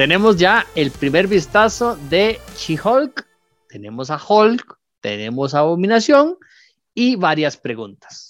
tenemos ya el primer vistazo de She-Hulk. Tenemos a Hulk, tenemos a Abominación y varias preguntas.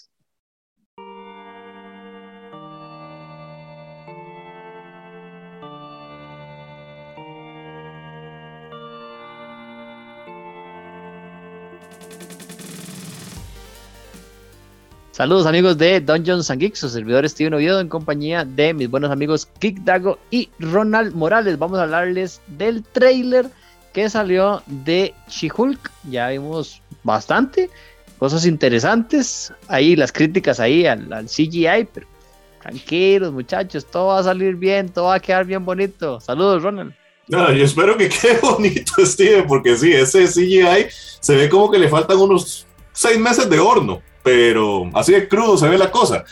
Saludos amigos de Dungeons and Geeks, su servidor Steven Oviedo en compañía de mis buenos amigos Kick Dago y Ronald Morales. Vamos a hablarles del trailer que salió de She-Hulk. Ya vimos bastante, cosas interesantes. Ahí las críticas ahí al, CGI, pero tranquilos muchachos, todo va a salir bien, todo va a quedar bien bonito. Saludos Ronald. No, yo espero que quede bonito, Steven, porque sí, ese CGI se ve como que le faltan unos seis meses de horno pero así de crudo se ve la cosa.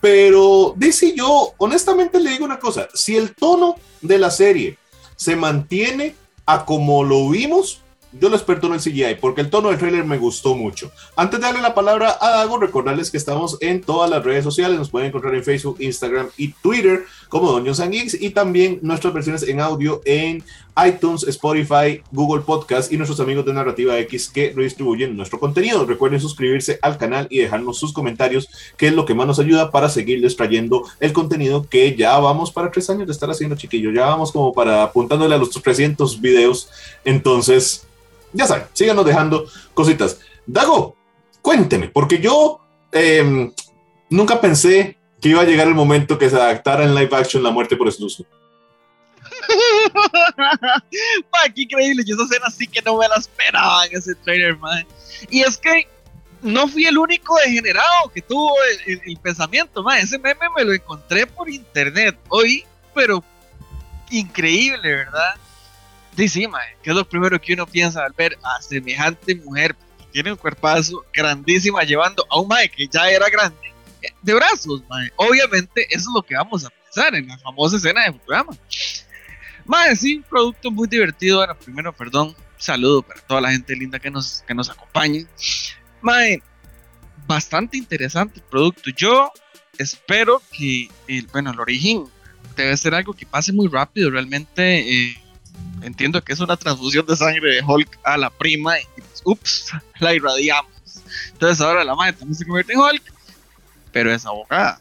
Pero dice yo, honestamente le digo una cosa, si el tono de la serie se mantiene a como lo vimos, yo lo experto en el CGI porque el tono del trailer me gustó mucho. Antes de darle la palabra a Dago, recordarles que estamos en todas las redes sociales. Nos pueden encontrar en Facebook, Instagram y Twitter como Doños and Geeks y también nuestras versiones en audio en iTunes, Spotify, Google Podcast y nuestros amigos de Narrativa X que redistribuyen nuestro contenido. Recuerden suscribirse al canal y dejarnos sus comentarios, que es lo que más nos ayuda para seguirles trayendo el contenido que ya vamos para tres años de estar haciendo, chiquillo. Ya vamos como para apuntándole a los 300 videos. Entonces, ya saben, síganos dejando cositas. Dago, cuénteme, porque yo em, nunca pensé que iba a llegar el momento que se adaptara en live action la muerte por esluso. qué increíble. Yo esa escena sí que no me la esperaba en ese trailer, man. Y es que no fui el único degenerado que tuvo el, pensamiento, man. Ese meme me lo encontré por internet hoy, pero increíble, ¿verdad? Sí, sí, mae, que es lo primero que uno piensa al ver a semejante mujer que tiene un cuerpazo grandísima llevando a un mae que ya era grande de brazos, mae. Obviamente, eso es lo que vamos a pensar en la famosa escena de Futurama. Mae, sí, un producto muy divertido. Bueno, primero, perdón, saludo para toda la gente linda que nos, que nos acompañe. Mae, bastante interesante el producto. Yo espero que, el, bueno, el origen debe ser algo que pase muy rápido. Realmente, eh, entiendo que es una transfusión de sangre de Hulk a la prima y ups, la irradiamos. Entonces ahora la madre también se convierte en Hulk, pero es abogada.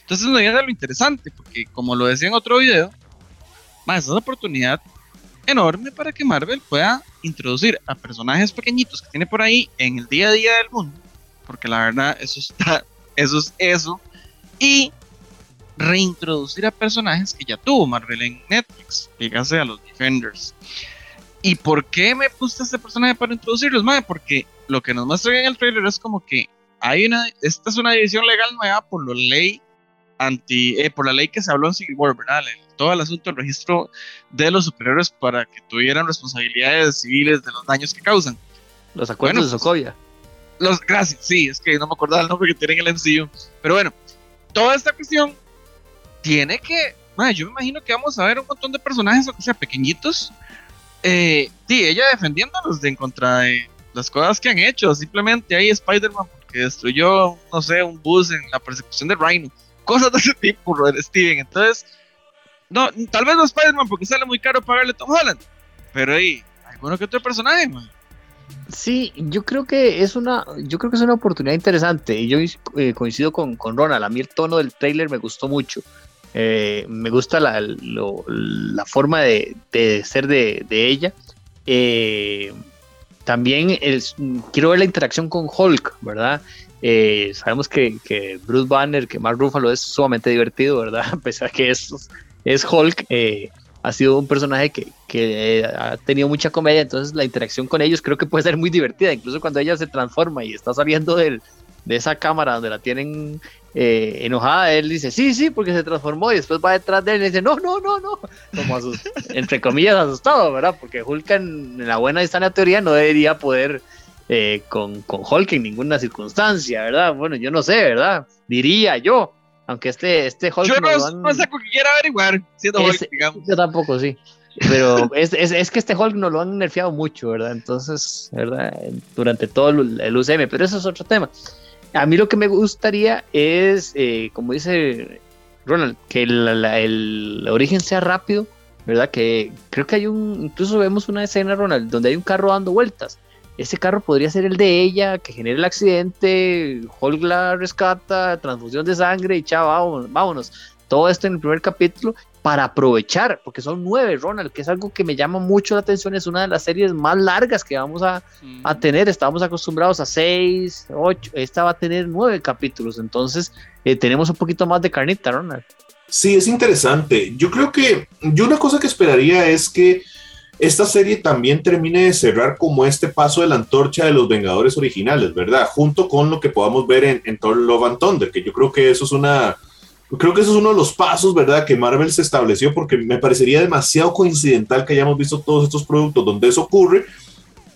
Entonces no viene lo interesante, porque como lo decía en otro video, más es una oportunidad enorme para que Marvel pueda introducir a personajes pequeñitos que tiene por ahí en el día a día del mundo, porque la verdad eso es eso, y reintroducir a personajes que ya tuvo Marvel en Netflix, fíjase a los Defenders. ¿Y por qué me puse este personaje para introducirlos, madre? Porque lo que nos muestra en el trailer es como que hay una, esta es una división legal nueva por la ley anti, eh, por la ley que se habló en Civil War, ¿verdad? todo el asunto del registro de los superiores para que tuvieran responsabilidades civiles de los daños que causan. Los acuerdos de pues, Sokovia. Los, gracias, sí, es que no me acordaba el nombre que tienen el MCU. Pero bueno, toda esta cuestión tiene que. yo me imagino que vamos a ver un montón de personajes, o sea, pequeñitos. Eh, sí, ella defendiéndolos de en contra de las cosas que han hecho. Simplemente ahí Spider-Man porque destruyó, no sé, un bus en la persecución de Rhino. Cosas de ese tipo, Steven. Entonces, no, tal vez no Spider-Man porque sale muy caro pagarle a Tom Holland. Pero ahí, alguno que otro personaje, man. Sí, yo creo que es una, yo creo que es una oportunidad interesante. Y yo eh, coincido con, con Ronald. A mí el tono del trailer me gustó mucho. Eh, me gusta la, la forma de, ser de, ella. Eh, también quiero ver la interacción con Hulk, ¿verdad? Eh, sabemos que, Bruce Banner, que Mark Ruffalo es sumamente divertido, ¿verdad? A pesar que es, Hulk, ha sido un personaje que, que, ha tenido mucha comedia, entonces la interacción con ellos creo que puede ser muy divertida, incluso cuando ella se transforma y está saliendo de esa cámara donde la tienen eh, enojada, él dice, sí, sí, porque se transformó y después va detrás de él y dice, no, no, no, no, como entre comillas asustado, ¿verdad? Porque Hulk en, la buena y sana teoría no debería poder eh, con, con Hulk en ninguna circunstancia, ¿verdad? Bueno, yo no sé, ¿verdad? Diría yo, aunque este, este Hulk... Yo no, no sé que quiera averiguar, siendo Hulk, digamos. Yo tampoco, sí. Pero es, es, es, que este Hulk no lo han nerfeado mucho, ¿verdad? Entonces, ¿verdad? Durante todo el UCM, pero eso es otro tema. A mí lo que me gustaría es, eh, como dice Ronald, que el, origen sea rápido ¿verdad? Que creo que hay un, incluso vemos una escena, Ronald, donde hay un carro dando vueltas. Ese carro podría ser el de ella, que genera el accidente, Hulk la rescata, transfusión de sangre y chao, vámonos. Todo esto en el primer capítulo para aprovechar, porque son nueve, Ronald, que es algo que me llama mucho la atención, es una de las series más largas que vamos a, a tener, estábamos acostumbrados a seis, ocho, esta va a tener nueve capítulos, entonces eh, tenemos un poquito más de carnita, Ronald. Sí, es interesante. Yo creo que yo una cosa que esperaría es que esta serie también termine de cerrar como este paso de la antorcha de los Vengadores originales, ¿verdad? Junto con lo que podamos ver en, en Thor Love and Thunder, que yo creo que eso es una, creo que eso es uno de los pasos, ¿verdad? Que Marvel se estableció porque me parecería demasiado coincidental que hayamos visto todos estos productos donde eso ocurre,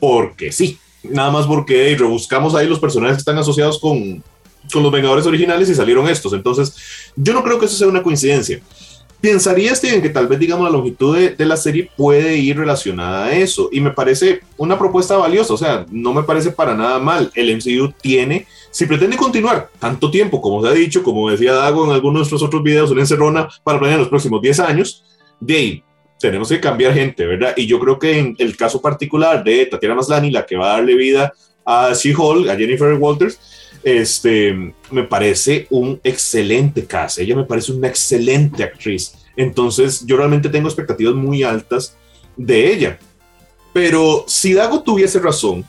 porque sí, nada más porque rebuscamos ahí los personajes que están asociados con, con los Vengadores originales y salieron estos. Entonces, yo no creo que eso sea una coincidencia. Pensaría, Steven, que tal vez, digamos, la longitud de, de, la serie puede ir relacionada a eso. Y me parece una propuesta valiosa. O sea, no me parece para nada mal. El MCU tiene, si pretende continuar tanto tiempo, como se ha dicho, como decía Dago en algunos de nuestros otros videos, una encerrona para planear los próximos 10 años, de ahí tenemos que cambiar gente, ¿verdad? Y yo creo que en el caso particular de Tatiana Maslany, la que va a darle vida a She-Hulk, a Jennifer Walters, este, me parece un excelente cast. Ella me parece una excelente actriz. Entonces, yo realmente tengo expectativas muy altas de ella. Pero si Dago tuviese razón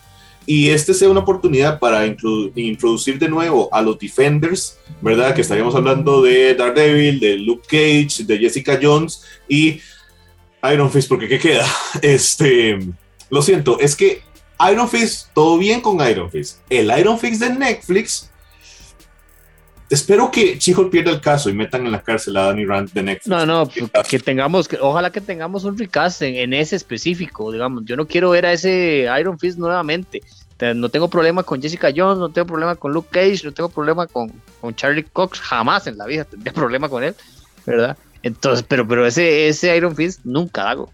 y este sea una oportunidad para introducir de nuevo a los Defenders, ¿verdad? Que estaríamos hablando de Daredevil, de Luke Cage, de Jessica Jones y Iron Fist, porque ¿qué queda? Este, lo siento, es que Iron Fist, todo bien con Iron Fist. El Iron Fist de Netflix, espero que Chico pierda el caso y metan en la cárcel a Danny Rand de Netflix. No, no, que tengamos, que, ojalá que tengamos un recast en, en, ese específico, digamos. Yo no quiero ver a ese Iron Fist nuevamente. No tengo problema con Jessica Jones, no tengo problema con Luke Cage, no tengo problema con, con Charlie Cox, jamás en la vida tendría problema con él, ¿verdad? Entonces, pero, pero ese, ese Iron Fist nunca hago.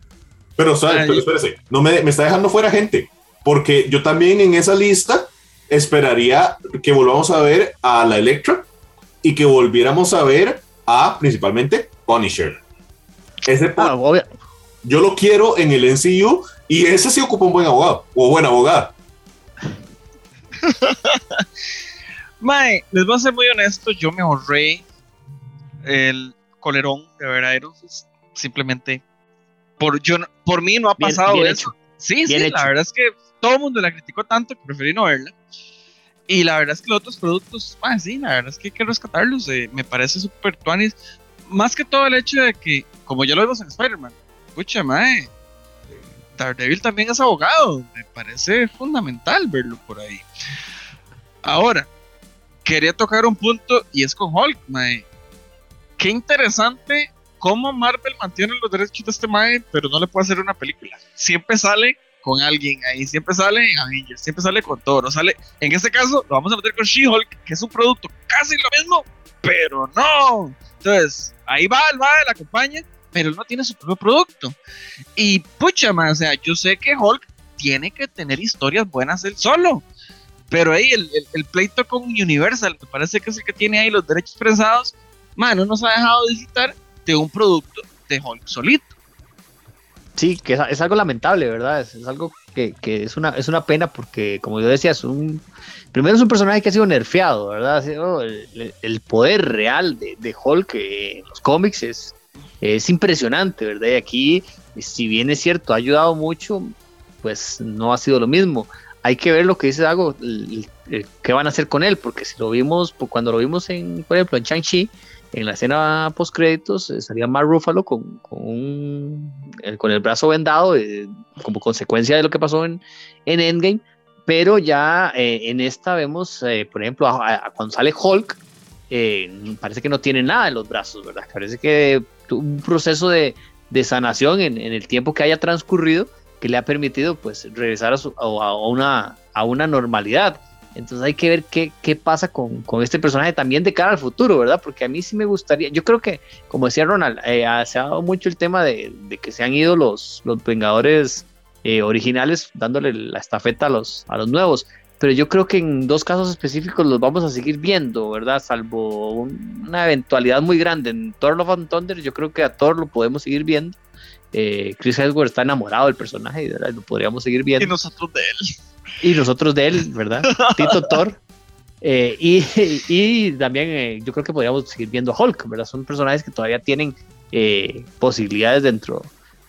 Pero, ¿sabes? pero espérese, no me, me está dejando fuera gente porque yo también en esa lista esperaría que volvamos a ver a la Electra y que volviéramos a ver a principalmente Punisher. Ese ah, yo lo quiero en el NCU y ese sí ocupa un buen abogado o buena abogada. Mae, les voy a ser muy honesto, yo me ahorré el colerón de ver a Simplemente por, yo, por mí no ha pasado bien, bien eso. Hecho. Sí, bien sí, hecho. la verdad es que todo el mundo la criticó tanto que preferí no verla. Y la verdad es que los otros productos, ah, sí, la verdad es que hay que rescatarlos. Eh, me parece súper tuanis. Más que todo el hecho de que, como ya lo vimos en Spider-Man, escucha, mae, Daredevil también es abogado. Me parece fundamental verlo por ahí. Ahora, quería tocar un punto y es con Hulk, mae. Qué interesante cómo Marvel mantiene los derechos de este mae, pero no le puede hacer una película. Siempre sale con alguien ahí, siempre sale en Avengers, siempre sale con todo, no sale, en este caso lo vamos a meter con She-Hulk, que es un producto casi lo mismo, pero no. Entonces, ahí va, el va, la acompaña, pero él no tiene su propio producto. Y pucha, man, o sea, yo sé que Hulk tiene que tener historias buenas él solo. Pero ahí el, pleito con Universal, me parece que es el que tiene ahí los derechos prensados, man, no nos ha dejado disfrutar de un producto de Hulk solito. Sí, que es, algo lamentable, ¿verdad? Es, algo que, que, es, una, es una pena porque, como yo decía, es un, primero es un personaje que ha sido nerfeado, ¿verdad? El, el, poder real de, de Hulk en los cómics es, es impresionante, ¿verdad? Y aquí, si bien es cierto, ha ayudado mucho, pues no ha sido lo mismo. Hay que ver lo que dice Dago, qué van a hacer con él, porque si lo vimos, cuando lo vimos en, por ejemplo, en Shang-Chi, en la escena post créditos estaría Mark Ruffalo con, con, un, con el brazo vendado eh, como consecuencia de lo que pasó en, en Endgame, pero ya eh, en esta vemos, eh, por ejemplo, a, a, cuando sale Hulk, eh, parece que no tiene nada en los brazos, ¿verdad? Parece que un proceso de, de sanación en, en, el tiempo que haya transcurrido que le ha permitido pues regresar a, su, a, a una, a una normalidad. Entonces hay que ver qué, qué pasa con, con, este personaje también de cara al futuro, ¿verdad? Porque a mí sí me gustaría, yo creo que, como decía Ronald, eh, se ha dado mucho el tema de, de, que se han ido los, los Vengadores eh, originales dándole la estafeta a los, a los nuevos, pero yo creo que en dos casos específicos los vamos a seguir viendo, ¿verdad? Salvo un, una eventualidad muy grande en Thor Love and Thunder, yo creo que a Thor lo podemos seguir viendo Eh, Chris Hemsworth está enamorado del personaje y lo podríamos seguir viendo. Y nosotros de él. Y nosotros de él, ¿verdad? Tito Thor. Eh, y, y, también eh, yo creo que podríamos seguir viendo a Hulk, ¿verdad? Son personajes que todavía tienen posibilidades dentro,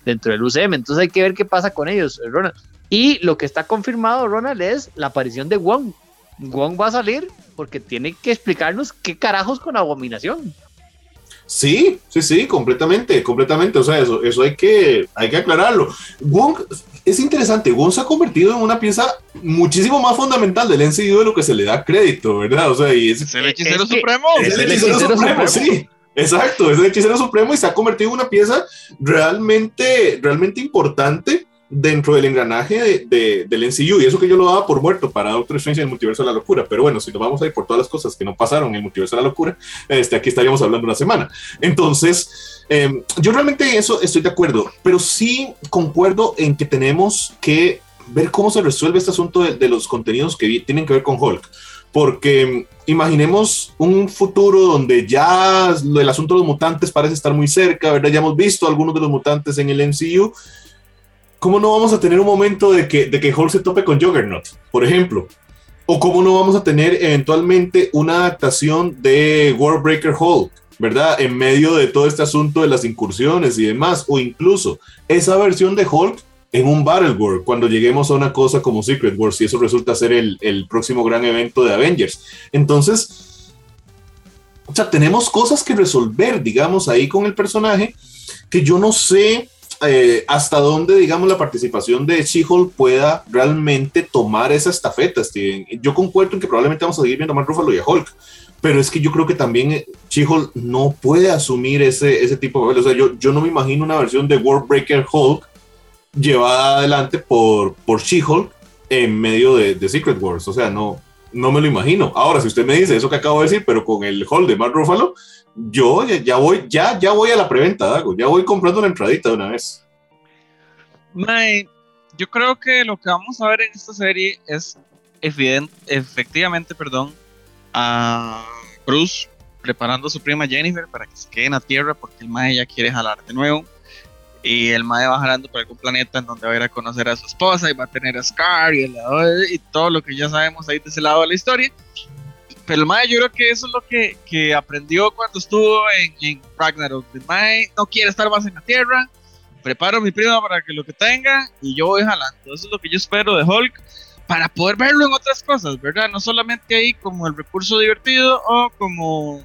dentro del UCM. Entonces hay que ver qué pasa con ellos, Ronald. Y lo que está confirmado, Ronald, es la aparición de Wong. Wong va a salir porque tiene que explicarnos qué carajos con abominación. Sí, sí, sí, completamente, completamente. O sea, eso, eso hay, que, hay que aclararlo. Wong es interesante. Wong se ha convertido en una pieza muchísimo más fundamental del NCU de lo que se le da crédito, ¿verdad? O sea, y es, el hechicero supremo. Es el hechicero, supremo, sí. Exacto, es el hechicero supremo y se ha convertido en una pieza realmente, realmente importante dentro del engranaje de, del NCU, y eso que yo lo daba por muerto para Doctor Strange en el multiverso de la locura, pero bueno, si nos vamos a ir por todas las cosas que no pasaron en el multiverso de la locura, este, aquí estaríamos hablando una semana. Entonces, em, yo realmente eso estoy de acuerdo, pero sí concuerdo en que tenemos que ver cómo se resuelve este asunto de, los contenidos que tienen que ver con Hulk, porque em, imaginemos un futuro donde ya el asunto de los mutantes parece estar muy cerca, ¿verdad? Ya hemos visto algunos de los mutantes en el MCU, ¿cómo no vamos a tener un momento de que, de que Hulk se tope con Juggernaut, por ejemplo? ¿O cómo no vamos a tener eventualmente una adaptación de Worldbreaker Hulk, ¿verdad? En medio de todo este asunto de las incursiones y demás, o incluso esa versión de Hulk en un Battle World, cuando lleguemos a una cosa como Secret Wars, y eso resulta ser el, el próximo gran evento de Avengers. Entonces, o sea, tenemos cosas que resolver, digamos, ahí con el personaje, que yo no sé eh, hasta dónde, digamos, la participación de She-Hulk pueda realmente tomar esa estafeta, Steven. Yo concuerdo en que probablemente vamos a seguir viendo Mark Ruffalo y a Hulk, pero es que yo creo que también eh, She-Hulk no puede asumir ese, ese tipo de papel. O sea, yo, yo no me imagino una versión de World Breaker Hulk llevada adelante por, por She-Hulk en medio de, de, Secret Wars. O sea, no, no me lo imagino. Ahora, si usted me dice eso que acabo de decir, pero con el Hulk de Mark Ruffalo, yo ya, voy, ya, ya voy a la preventa, Dago. Ya voy comprando una entradita de una vez. yo creo que lo que vamos a ver en esta serie es evidente, efectivamente, perdón, a Bruce preparando a su prima Jennifer para que se quede en la Tierra porque el Mae ya quiere jalar de nuevo. Y el Mae va jalando por algún planeta en donde va a ir a conocer a su esposa y va a tener a Scar y, y todo lo que ya sabemos ahí de ese lado de la historia. Pero el Mae, yo creo que eso es lo que, que aprendió cuando estuvo en, en Ragnarok. El Mae no quiere estar más en la tierra. Preparo a mi prima para que lo que tenga y yo voy jalando. Eso es lo que yo espero de Hulk para poder verlo en otras cosas, ¿verdad? No solamente ahí como el recurso divertido o como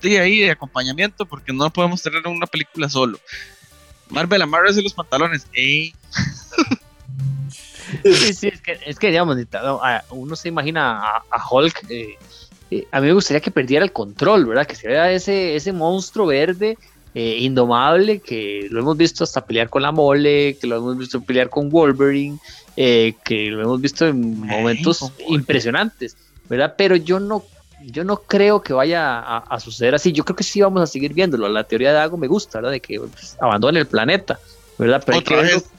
de ahí de acompañamiento, porque no podemos tener una película solo. Marvel, amarrese los pantalones. ¡Ey! Sí, sí, es que, es que digamos, uno se imagina a, Hulk eh, eh, a mí me gustaría que perdiera el control, ¿verdad? Que se vea ese, ese monstruo verde eh, indomable que lo hemos visto hasta pelear con la mole, que lo hemos visto pelear con Wolverine, que lo hemos visto en momentos impresionantes, ¿verdad? Pero yo no, yo no creo que vaya a, suceder así. Yo creo que sí vamos a seguir viéndolo. La teoría de algo me gusta, ¿verdad? De que pues, abandone el planeta, ¿verdad? Pero otra vez.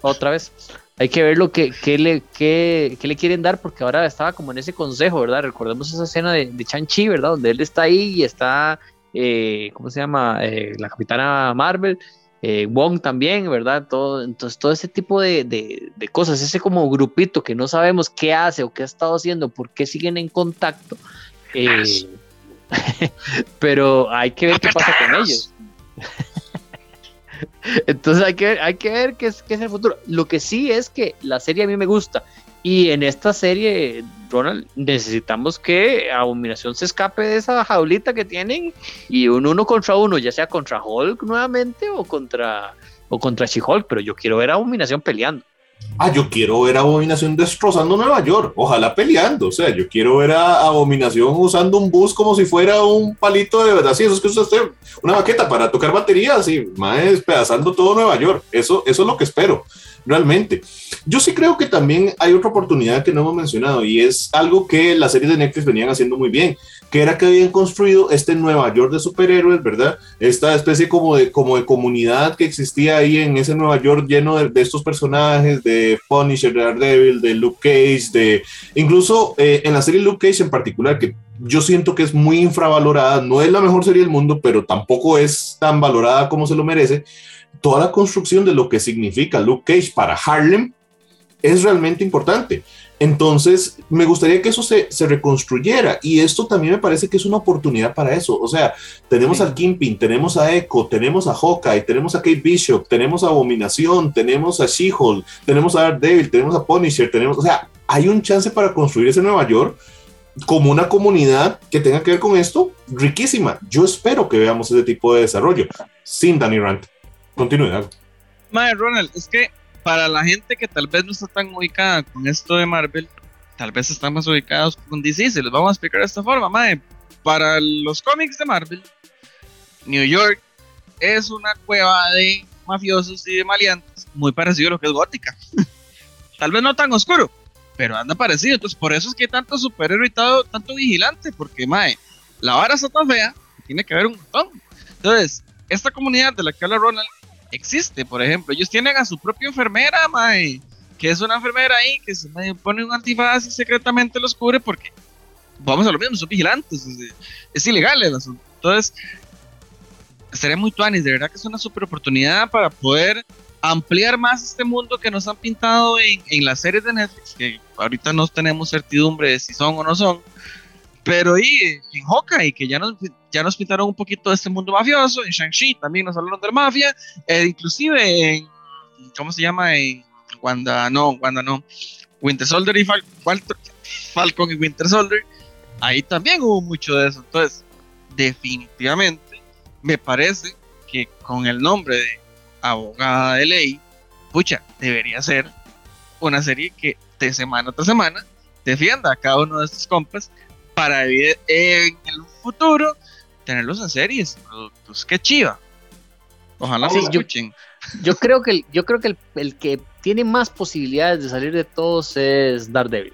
otra vez hay que ver lo que, le, le quieren dar, porque ahora estaba como en ese consejo, ¿verdad? Recordemos esa escena de, de Chan-Chi, ¿verdad? Donde él está ahí y está, eh, ¿cómo se llama? Eh, la capitana Marvel, eh, Wong también, ¿verdad? Todo, entonces, todo ese tipo de, cosas, ese como grupito que no sabemos qué hace o qué ha estado haciendo, por qué siguen en contacto. pero hay que ver qué pasa con ellos. Entonces hay que, hay que ver qué es, qué es el futuro. Lo que sí es que la serie a mí me gusta. Y en esta serie, Ronald, necesitamos que Abominación se escape de esa jaulita que tienen y un uno contra uno, ya sea contra Hulk nuevamente o contra, o contra She-Hulk, pero yo quiero ver a Abominación peleando. Ah, yo quiero ver a Abominación destrozando Nueva York, ojalá peleando, o sea, yo quiero ver a Abominación usando un bus como si fuera un palito de verdad, sí, eso es que usted una baqueta para tocar baterías y más despedazando todo Nueva York, eso, eso es lo que espero realmente. Yo sí creo que también hay otra oportunidad que no hemos mencionado y es algo que las series de Netflix venían haciendo muy bien, que era que habían construido este Nueva York de superhéroes, ¿verdad? Esta especie como de, como de comunidad que existía ahí en ese Nueva York lleno de, estos personajes, de Punisher, de Daredevil, de Luke Cage, de incluso eh, en la serie Luke Cage en particular, que yo siento que es muy infravalorada, no es la mejor serie del mundo, pero tampoco es tan valorada como se lo merece toda la construcción de lo que significa Luke Cage para Harlem es realmente importante. Entonces, me gustaría que eso se, se, reconstruyera y esto también me parece que es una oportunidad para eso. O sea, tenemos sí. al Kingpin, tenemos a Echo, tenemos a Hawkeye, tenemos a Kate Bishop, tenemos a Abominación, tenemos a She-Hulk, tenemos a Daredevil, tenemos a Punisher, tenemos, o sea, hay un chance para construir ese Nueva York como una comunidad que tenga que ver con esto, riquísima. Yo espero que veamos ese tipo de desarrollo. Sin Danny Rand. Continúe. Madre Ronald, es que para la gente que tal vez no está tan ubicada con esto de Marvel, tal vez están más ubicados con DC, los vamos a explicar de esta forma, madre. Para los cómics de Marvel, New York es una cueva de mafiosos y de maleantes, muy parecido a lo que es Gótica. tal vez no tan oscuro, pero anda parecido. Entonces, por eso es que hay tanto superhéroe y tanto vigilante, porque, mae, la vara está tan fea, tiene que haber un montón. Entonces, esta comunidad de la que habla Ronald existe, por ejemplo. Ellos tienen a su propia enfermera, mae, que es una enfermera ahí que se pone un antifaz y secretamente los cubre porque, vamos a lo mismo, son vigilantes, es, es ilegal el asunto. Entonces, estaría muy tuanis, de verdad que es una super oportunidad para poder ampliar más este mundo que nos han pintado en, en, las series de Netflix, que ahorita no tenemos certidumbre de si son o no son, pero y en Hawkeye, que ya nos, ya nos pintaron un poquito de este mundo mafioso, en Shang-Chi también nos hablaron de la mafia, eh, inclusive en, ¿cómo se llama? En Wanda, no, Wanda no, Winter Soldier y Fal Falcon, Falcon y Winter Soldier, ahí también hubo mucho de eso, entonces definitivamente me parece que con el nombre de abogada de ley, pucha, debería ser una serie que de semana tras semana defienda a cada uno de estos compas para en el futuro tenerlos en series, productos. Qué chiva. Ojalá sí, se escuchen. Yo, yo, creo que, el, yo creo que el, el, que tiene más posibilidades de salir de todos es Daredevil.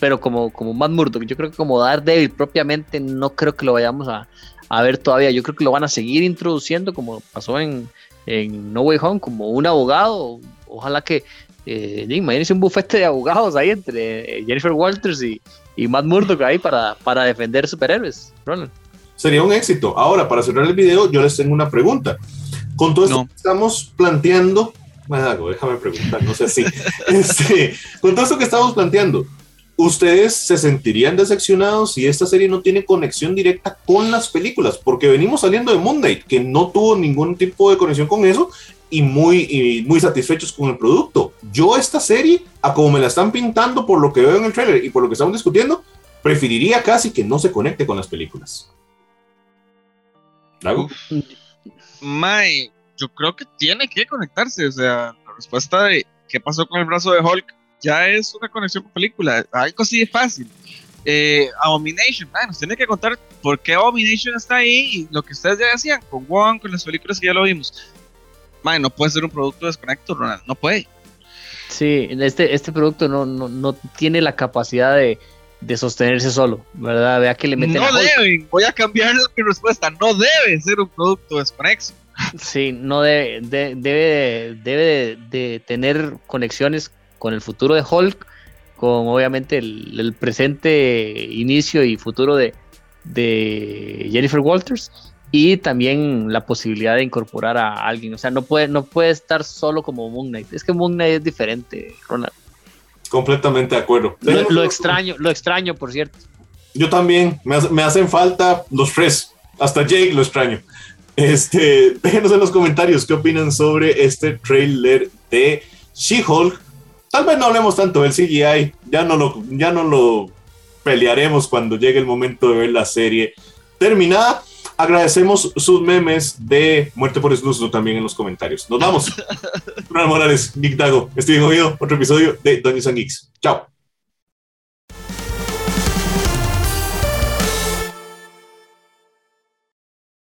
Pero como, como Matt Murdock, yo creo que como Daredevil propiamente no creo que lo vayamos a, a ver todavía. Yo creo que lo van a seguir introduciendo como pasó en, en No Way Home como un abogado. Ojalá que, eh, imagínense un bufete de abogados ahí entre eh, Jennifer Walters y, y Matt Murdock ahí para, para defender superhéroes. Ronald. Sería un éxito. Ahora, para cerrar el video, yo les tengo una pregunta. Con todo esto no. que estamos planteando, bueno, déjame preguntar, no sé si. este, con todo esto que estamos planteando, ¿ustedes se sentirían decepcionados si esta serie no tiene conexión directa con las películas? Porque venimos saliendo de Moon Knight, que no tuvo ningún tipo de conexión con eso y muy, y muy satisfechos con el producto. Yo esta serie, a como me la están pintando por lo que veo en el trailer y por lo que estamos discutiendo, preferiría casi que no se conecte con las películas. ¿Lago? Mae, yo creo que tiene que conectarse. O sea, la respuesta de qué pasó con el brazo de Hulk ya es una conexión con película. Algo así de fácil. Eh, Abomination, man, nos tiene que contar por qué Abomination está ahí y lo que ustedes ya decían con Wong, con las películas que ya lo vimos. Man, no puede ser un producto desconecto, Ronald, no puede. Sí, este, este producto no, no, no tiene la capacidad de, de sostenerse solo, ¿verdad? Vea que le meten No deben, voy a cambiar mi respuesta, no debe ser un producto desconexo. Sí, no debe, de, debe, debe de, de, tener conexiones con el futuro de Hulk, con obviamente el, el presente inicio y futuro de, de, Jennifer Walters y también la posibilidad de incorporar a alguien. O sea, no puede, no puede estar solo como Moon Knight. Es que Moon Knight es diferente, Ronald. Completamente de acuerdo. Lo, lo extraño, lo extraño, por cierto. Yo también, me, me hacen falta los tres. Hasta Jake lo extraño. Este, déjenos en los comentarios qué opinan sobre este trailer de She-Hulk. Tal vez no hablemos tanto del CGI, ya no, lo, ya no lo pelearemos cuando llegue el momento de ver la serie terminada. Agradecemos sus memes de Muerte por Snusno también en los comentarios. Nos vamos. Ronald Morales, Nick Dago, Steven Oído, otro episodio de Dungeons and Geeks. Chao.